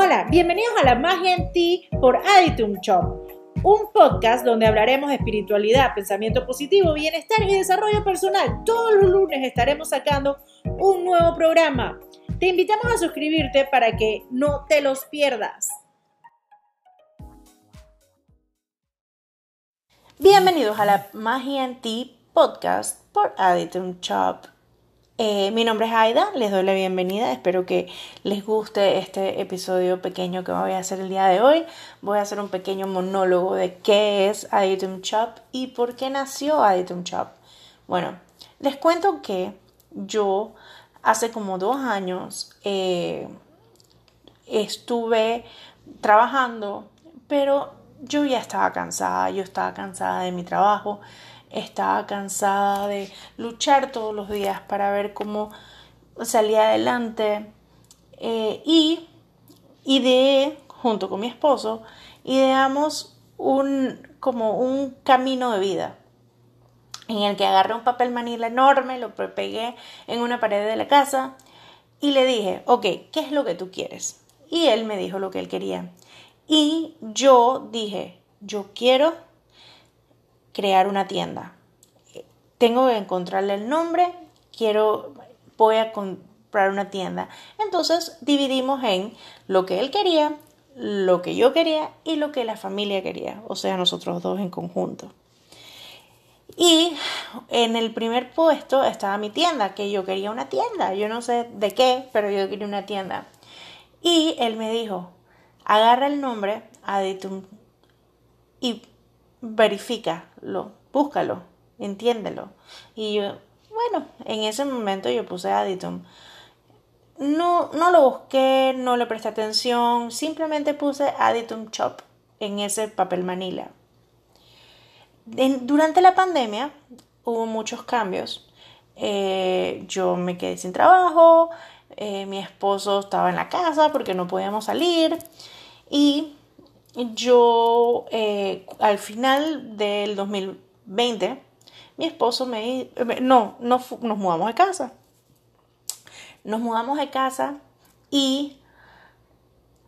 Hola, bienvenidos a La Magia en Ti por Aditum Shop, un podcast donde hablaremos de espiritualidad, pensamiento positivo, bienestar y desarrollo personal. Todos los lunes estaremos sacando un nuevo programa. Te invitamos a suscribirte para que no te los pierdas. Bienvenidos a La Magia en Ti podcast por Aditum Shop. Eh, mi nombre es Aida, les doy la bienvenida, espero que les guste este episodio pequeño que voy a hacer el día de hoy. Voy a hacer un pequeño monólogo de qué es Aditum Shop y por qué nació Aditum Shop. Bueno, les cuento que yo hace como dos años eh, estuve trabajando, pero yo ya estaba cansada, yo estaba cansada de mi trabajo, estaba cansada de luchar todos los días para ver cómo salía adelante eh, y ideé junto con mi esposo ideamos un como un camino de vida en el que agarré un papel manila enorme, lo pegué en una pared de la casa y le dije, ok, ¿qué es lo que tú quieres? Y él me dijo lo que él quería. Y yo dije, yo quiero crear una tienda. Tengo que encontrarle el nombre, quiero, voy a comprar una tienda. Entonces dividimos en lo que él quería, lo que yo quería y lo que la familia quería, o sea, nosotros dos en conjunto. Y en el primer puesto estaba mi tienda, que yo quería una tienda, yo no sé de qué, pero yo quería una tienda. Y él me dijo, agarra el nombre, Aditum, y verifícalo, búscalo, entiéndelo. Y yo, bueno, en ese momento yo puse Aditum. No, no lo busqué, no le presté atención, simplemente puse Aditum Shop en ese papel manila. durante la pandemia hubo muchos cambios. Eh, yo me quedé sin trabajo, eh, mi esposo estaba en la casa porque no podíamos salir y yo eh, al final del 2020, mi esposo me... No, no nos mudamos de casa. Nos mudamos de casa y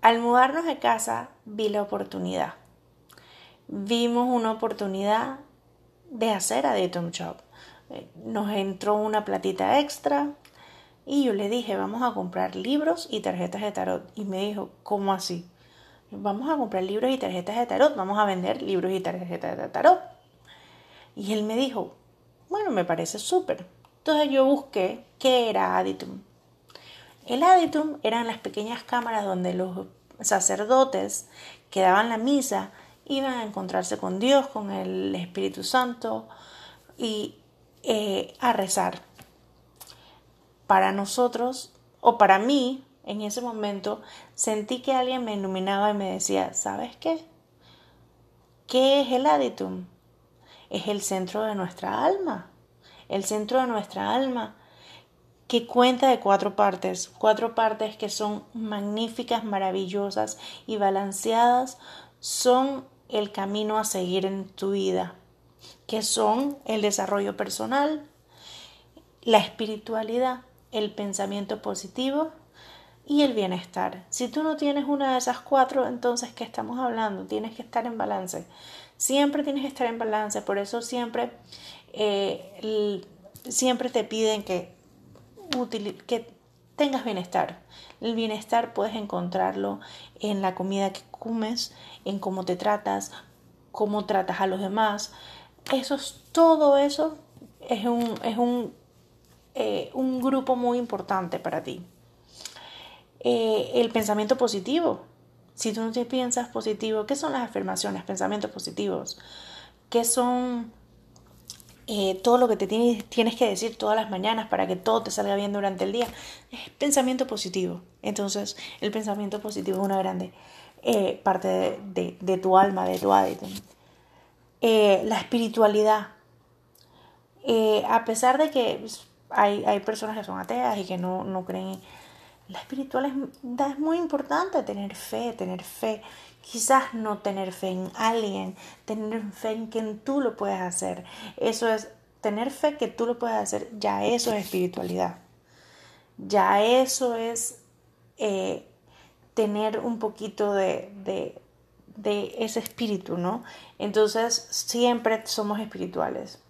al mudarnos de casa vi la oportunidad. Vimos una oportunidad de hacer a Datum Shop. Nos entró una platita extra y yo le dije, vamos a comprar libros y tarjetas de tarot. Y me dijo, ¿cómo así? Vamos a comprar libros y tarjetas de tarot, vamos a vender libros y tarjetas de tarot. Y él me dijo, bueno, me parece súper. Entonces yo busqué qué era Aditum. El Aditum eran las pequeñas cámaras donde los sacerdotes que daban la misa iban a encontrarse con Dios, con el Espíritu Santo y eh, a rezar. Para nosotros, o para mí, en ese momento sentí que alguien me iluminaba y me decía, ¿sabes qué? ¿Qué es el aditum? Es el centro de nuestra alma. El centro de nuestra alma que cuenta de cuatro partes, cuatro partes que son magníficas, maravillosas y balanceadas, son el camino a seguir en tu vida, que son el desarrollo personal, la espiritualidad, el pensamiento positivo y el bienestar. Si tú no tienes una de esas cuatro, entonces, ¿qué estamos hablando? Tienes que estar en balance. Siempre tienes que estar en balance. Por eso siempre, eh, siempre te piden que, que tengas bienestar. El bienestar puedes encontrarlo en la comida que comes, en cómo te tratas, cómo tratas a los demás. Eso es, todo eso es un, es un, eh, un grupo muy importante para ti. Eh, el pensamiento positivo. Si tú no te piensas positivo, ¿qué son las afirmaciones? Pensamientos positivos. ¿Qué son eh, todo lo que te tienes, que decir todas las mañanas para que todo te salga bien durante el día? Es pensamiento positivo. Entonces, el pensamiento positivo es una grande eh, parte de, tu alma, de tu hábito. la espiritualidad. a pesar de que hay, hay, personas que son ateas y que no, no creen la espiritualidad es muy importante, tener fe, tener fe. Quizás no tener fe en alguien, tener fe en que tú lo puedes hacer. Eso es, tener fe que tú lo puedes hacer, ya eso es espiritualidad. Ya eso es eh, tener un poquito de, de, de ese espíritu, ¿no? Entonces siempre somos espirituales.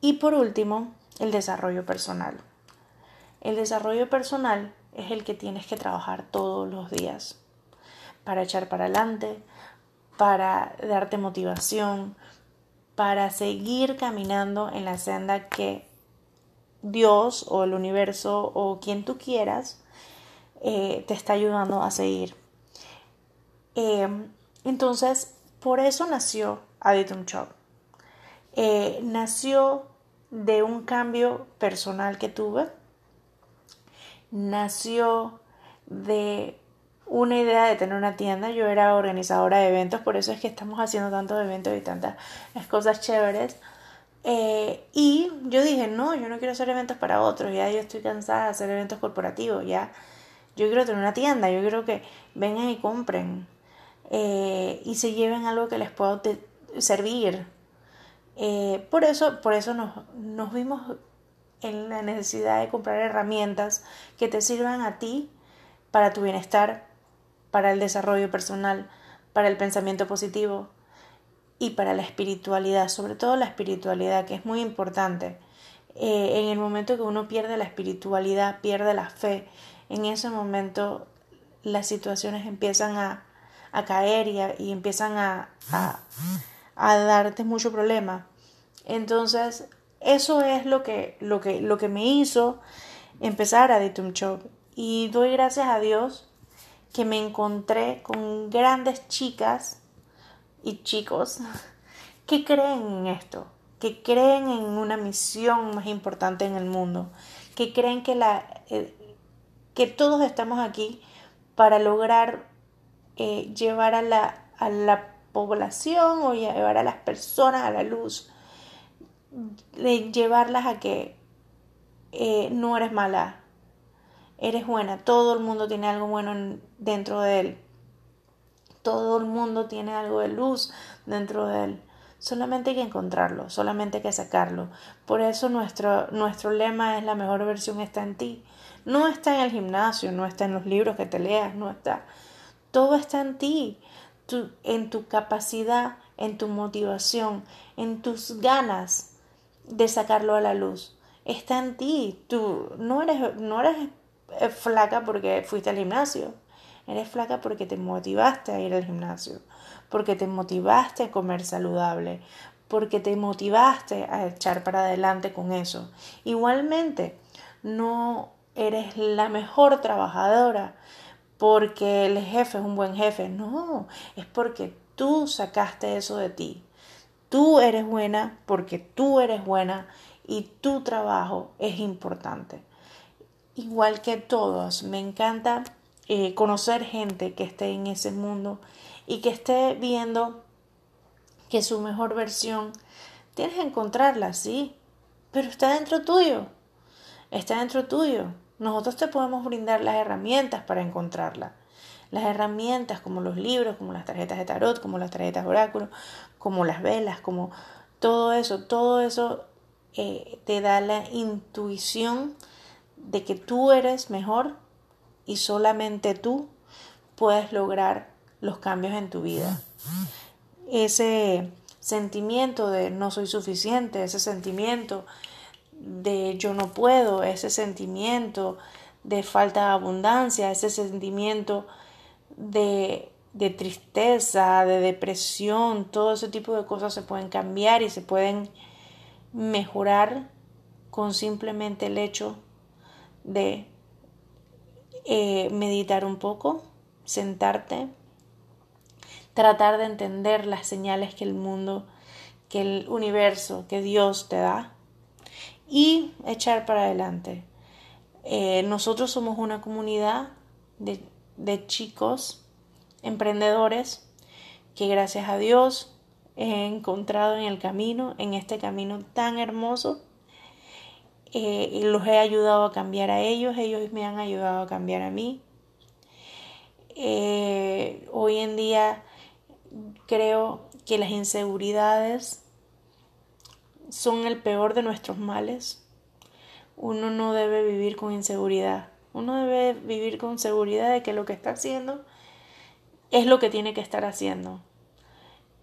Y por último, el desarrollo personal. El desarrollo personal es el que tienes que trabajar todos los días para echar para adelante, para darte motivación, para seguir caminando en la senda que Dios o el universo o quien tú quieras eh, te está ayudando a seguir. Eh, entonces, por eso nació Aditum Shop. Eh, nació de un cambio personal que tuve. Nació de una idea de tener una tienda. Yo era organizadora de eventos, por eso es que estamos haciendo tantos eventos y tantas cosas chéveres. Eh, y yo dije, no, yo no quiero hacer eventos para otros, ya yo estoy cansada de hacer eventos corporativos, ya yo quiero tener una tienda, yo quiero que vengan y compren eh, y se lleven algo que les pueda servir. Eh, por eso, por eso nos, nos vimos en la necesidad de comprar herramientas que te sirvan a ti para tu bienestar, para el desarrollo personal, para el pensamiento positivo y para la espiritualidad, sobre todo la espiritualidad, que es muy importante. Eh, en el momento que uno pierde la espiritualidad, pierde la fe, en ese momento las situaciones empiezan a, a caer y, y empiezan a, a, a, darte mucho problema. Entonces, eso es lo que, lo que, lo que me hizo empezar a Ditum Shop. Y doy gracias a Dios que me encontré con grandes chicas y chicos que creen en esto, que creen en una misión más importante en el mundo, que creen que, la, eh, que todos estamos aquí para lograr eh, llevar a la, a la población o llevar a las personas a la luz, llevarlas a que eh, no eres mala, eres buena, todo el mundo tiene algo bueno dentro de él, todo el mundo tiene algo de luz dentro de él. Solamente hay que encontrarlo, solamente hay que sacarlo. Por eso nuestro, nuestro lema es la mejor versión está en ti. No está en el gimnasio, no está en los libros que te leas, no está. Todo está en ti, en tu capacidad, en tu motivación, en tus ganas de sacarlo a la luz. Está en ti. Tú no eres, no eres eh, flaca porque fuiste al gimnasio. Eres flaca porque te motivaste a ir al gimnasio, porque te motivaste a comer saludable, porque te motivaste a echar para adelante con eso. Igualmente, no eres la mejor trabajadora porque el jefe es un buen jefe. No, es porque tú sacaste eso de ti. Tú eres buena porque tú eres buena y tu trabajo es importante. Igual que todos, me encanta eh, conocer gente que esté en ese mundo y que esté viendo que su mejor versión tienes que encontrarla, sí, pero está dentro tuyo, está dentro tuyo. Nosotros te podemos brindar las herramientas para encontrarla. Las herramientas como los libros, como las tarjetas de tarot, como las tarjetas de oráculo, como las velas, como todo eso, todo eso eh, te da la intuición de que tú eres mejor y solamente tú puedes lograr los cambios en tu vida. Ese sentimiento de no soy suficiente, ese sentimiento de yo no puedo, ese sentimiento de falta de abundancia, ese sentimiento de, de tristeza, de depresión, todo ese tipo de cosas se pueden cambiar y se pueden mejorar con simplemente el hecho de eh, meditar un poco, sentarte, tratar de entender las señales que el mundo, que el universo, que Dios te da y echar para adelante. Eh, nosotros somos una comunidad de, de chicos emprendedores que gracias a Dios he encontrado en el camino, en este camino tan hermoso eh, y los he ayudado a cambiar a ellos, ellos me han ayudado a cambiar a mí. Eh, hoy en día creo que las inseguridades son el peor de nuestros males. Uno no debe vivir con inseguridad. Uno debe vivir con seguridad de que lo que está haciendo es lo que tiene que estar haciendo.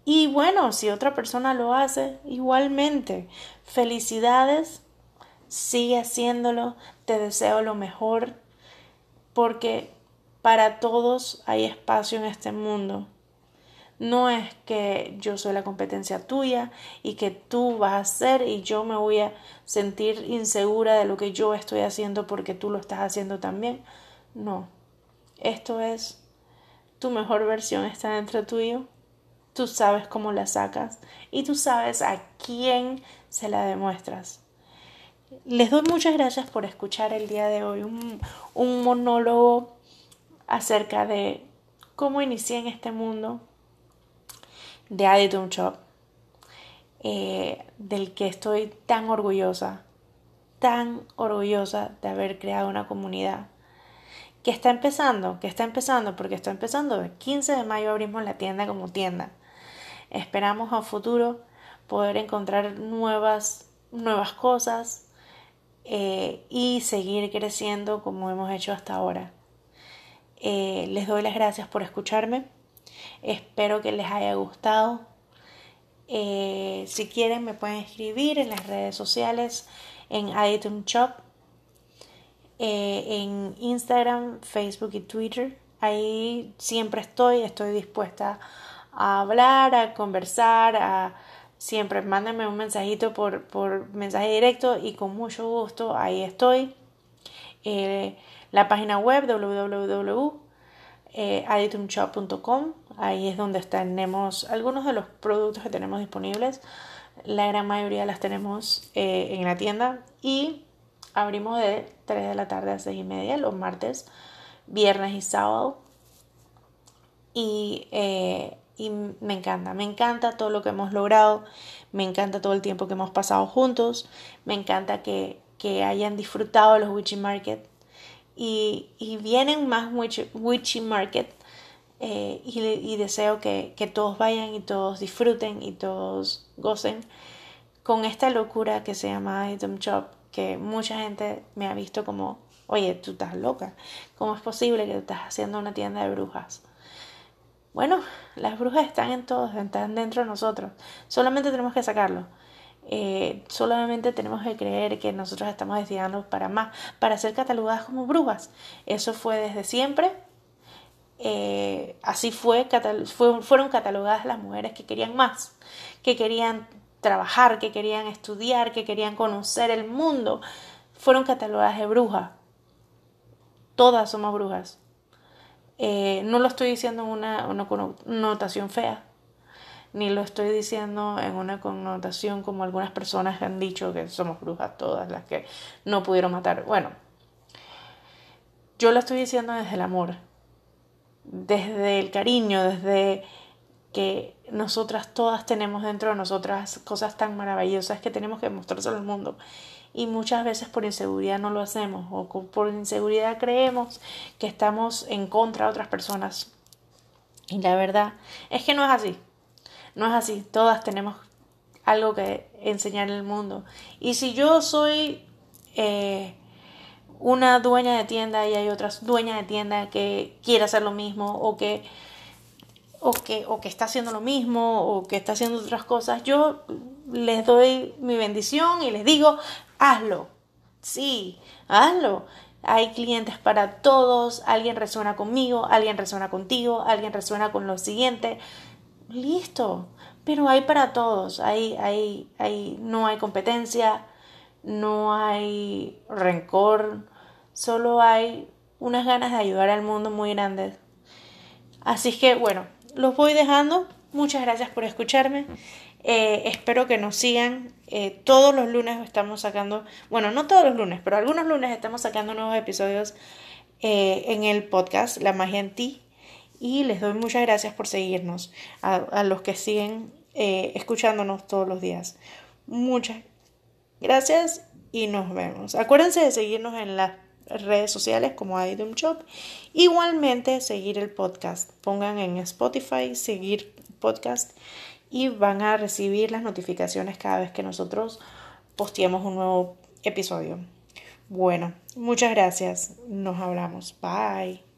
Y bueno, si otra persona lo hace, igualmente, felicidades, sigue haciéndolo, te deseo lo mejor, porque para todos hay espacio en este mundo. No es que yo soy la competencia tuya y que tú vas a hacer y yo me voy a sentir insegura de lo que yo estoy haciendo porque tú lo estás haciendo también. No. Esto es tu mejor versión está dentro tuyo. Tú sabes cómo la sacas y tú sabes a quién se la demuestras. Les doy muchas gracias por escuchar el día de hoy un, monólogo acerca de cómo inicié en este mundo de Aditum Shop, eh, del que estoy tan orgullosa, tan orgullosa de haber creado una comunidad que está empezando, que está empezando, porque está empezando. El 15 de mayo abrimos la tienda como tienda. Esperamos a futuro poder encontrar nuevas, nuevas cosas eh, y seguir creciendo como hemos hecho hasta ahora. Eh, les doy las gracias por escucharme. Espero que les haya gustado. Eh, si quieren me pueden escribir en las redes sociales en iTunes Shop, eh, en Instagram, Facebook y Twitter. Ahí siempre estoy, estoy dispuesta a hablar, a conversar, a siempre mándenme un mensajito por, por mensaje directo y con mucho gusto ahí estoy. Eh, la página web www.aditumshop.com Ahí es donde tenemos algunos de los productos que tenemos disponibles. La gran mayoría las tenemos eh, en la tienda y abrimos de 3 de la tarde a 6 y media los martes, viernes y sábado. Y, eh, y me encanta, me encanta todo lo que hemos logrado, me encanta todo el tiempo que hemos pasado juntos, me encanta que, que hayan disfrutado los Witchy Market y, y vienen más Witchy Market eh, y, deseo que, todos vayan y todos disfruten y todos gocen con esta locura que se llama Item Shop, que mucha gente me ha visto como, oye, tú estás loca, ¿cómo es posible que estás haciendo una tienda de brujas? Bueno, las brujas están en todos, están dentro de nosotros, solamente tenemos que sacarlo. Eh, solamente tenemos que creer que nosotros estamos destinando para más, para ser catalogadas como brujas. Eso fue desde siempre eh, así fue, fueron catalogadas las mujeres que querían más, que querían trabajar, que querían estudiar, que querían conocer el mundo. Fueron catalogadas de brujas. Todas somos brujas. Eh, no lo estoy diciendo en una, una connotación fea, ni lo estoy diciendo en una connotación como algunas personas han dicho que somos brujas todas las que no pudieron matar. Bueno, yo lo estoy diciendo desde el amor, desde el cariño, desde que nosotras todas tenemos dentro de nosotras cosas tan maravillosas que tenemos que mostrárselo al mundo. Y muchas veces por inseguridad no lo hacemos o por inseguridad creemos que estamos en contra de otras personas. Y la verdad es que no es así. No es así. Todas tenemos algo que enseñar al mundo. Y si yo soy eh, una dueña de tienda y hay otras dueñas de tienda que quiere hacer lo mismo o que, o que, o que está haciendo lo mismo o que está haciendo otras cosas, yo les doy mi bendición y les digo, hazlo. Sí, hazlo. Hay clientes para todos, alguien resuena conmigo, alguien resuena contigo, alguien resuena con lo siguiente. Listo, pero hay para todos, hay, hay, hay, no hay competencia, no hay rencor, solo hay unas ganas de ayudar al mundo muy grandes. Así que bueno, los voy dejando. Muchas gracias por escucharme. Eh, espero que nos sigan. Eh, todos los lunes estamos sacando, bueno, no todos los lunes, pero algunos lunes estamos sacando nuevos episodios eh, en el podcast La Magia en Ti. Y les doy muchas gracias por seguirnos, a, a los que siguen escuchándonos todos los días. Muchas gracias y nos vemos. Acuérdense de seguirnos en la redes sociales como Idum Shop. Igualmente seguir el podcast. Pongan en Spotify seguir podcast y van a recibir las notificaciones cada vez que nosotros posteemos un nuevo episodio. Bueno, muchas gracias. Nos hablamos. Bye.